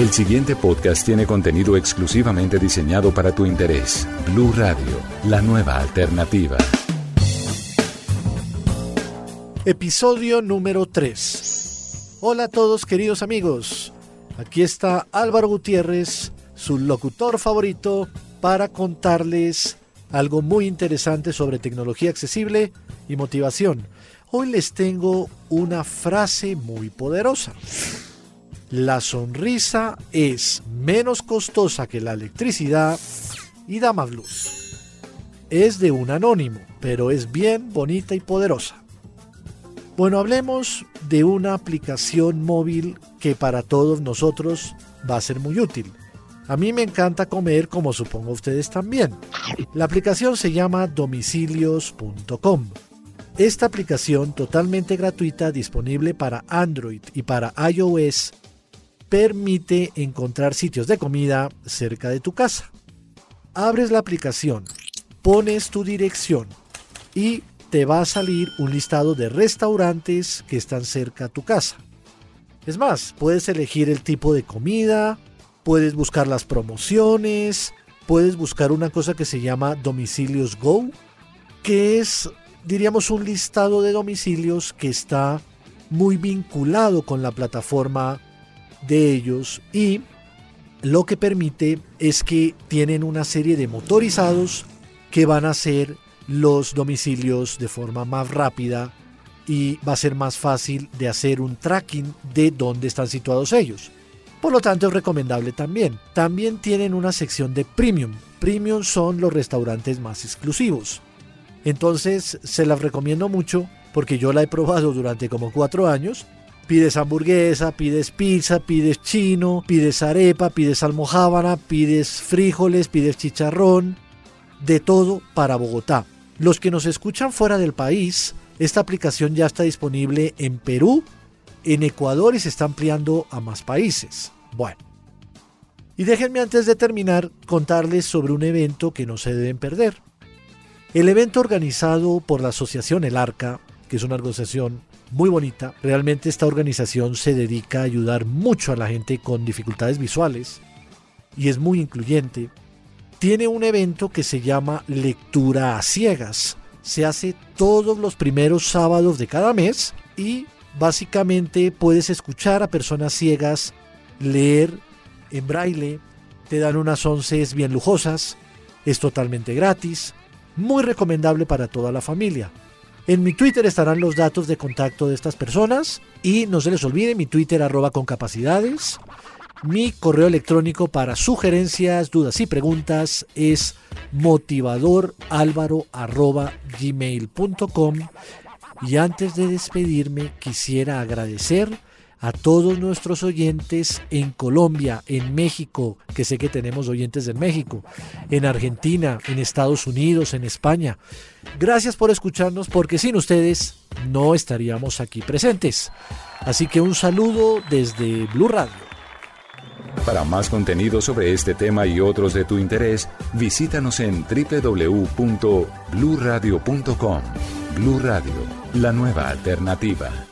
El siguiente podcast tiene contenido exclusivamente diseñado para tu interés. Blue Radio, la nueva alternativa. Episodio número 3. Hola a todos queridos amigos. Aquí está Álvaro Gutiérrez, su locutor favorito, para contarles algo muy interesante sobre tecnología accesible y motivación. Hoy les tengo una frase muy poderosa. La sonrisa es menos costosa que la electricidad y da más luz. Es de un anónimo, pero es bien bonita y poderosa. Bueno, hablemos de una aplicación móvil que para todos nosotros va a ser muy útil. A mí me encanta comer como supongo ustedes también. La aplicación se llama domicilios.com. Esta aplicación totalmente gratuita disponible para Android y para iOS permite encontrar sitios de comida cerca de tu casa. Abres la aplicación, pones tu dirección y te va a salir un listado de restaurantes que están cerca a tu casa. Es más, puedes elegir el tipo de comida, puedes buscar las promociones, puedes buscar una cosa que se llama Domicilios Go, que es, diríamos, un listado de domicilios que está muy vinculado con la plataforma de ellos y lo que permite es que tienen una serie de motorizados que van a hacer los domicilios de forma más rápida y va a ser más fácil de hacer un tracking de dónde están situados ellos. Por lo tanto es recomendable también. También tienen una sección de premium. Premium son los restaurantes más exclusivos. Entonces se las recomiendo mucho porque yo la he probado durante como cuatro años Pides hamburguesa, pides pizza, pides chino, pides arepa, pides almohábana, pides frijoles, pides chicharrón, de todo para Bogotá. Los que nos escuchan fuera del país, esta aplicación ya está disponible en Perú, en Ecuador y se está ampliando a más países. Bueno. Y déjenme antes de terminar contarles sobre un evento que no se deben perder. El evento organizado por la Asociación El Arca, que es una organización muy bonita. Realmente esta organización se dedica a ayudar mucho a la gente con dificultades visuales y es muy incluyente. Tiene un evento que se llama Lectura a Ciegas. Se hace todos los primeros sábados de cada mes y básicamente puedes escuchar a personas ciegas leer en braille. Te dan unas once bien lujosas. Es totalmente gratis. Muy recomendable para toda la familia. En mi Twitter estarán los datos de contacto de estas personas y no se les olvide mi Twitter arroba con capacidades. Mi correo electrónico para sugerencias, dudas y preguntas es motivadoralvaro.gmail.com y antes de despedirme quisiera agradecer a todos nuestros oyentes en Colombia, en México, que sé que tenemos oyentes en México, en Argentina, en Estados Unidos, en España. Gracias por escucharnos porque sin ustedes no estaríamos aquí presentes. Así que un saludo desde Blue Radio. Para más contenido sobre este tema y otros de tu interés, visítanos en www.bluradio.com. Blue Radio, la nueva alternativa.